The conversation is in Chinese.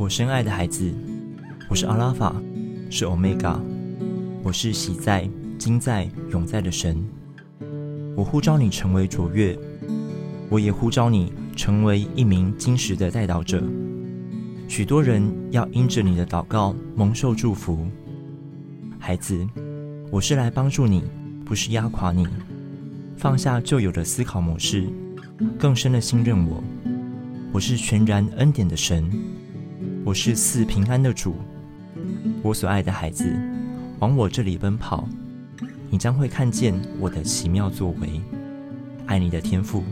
我深爱的孩子，我是阿拉法，是欧米伽，我是喜在、今在、永在的神。我呼召你成为卓越，我也呼召你成为一名金石的代祷者。许多人要因着你的祷告蒙受祝福。孩子，我是来帮助你，不是压垮你。放下旧有的思考模式，更深的信任我。我是全然恩典的神。我是赐平安的主，我所爱的孩子，往我这里奔跑，你将会看见我的奇妙作为。爱你的天赋。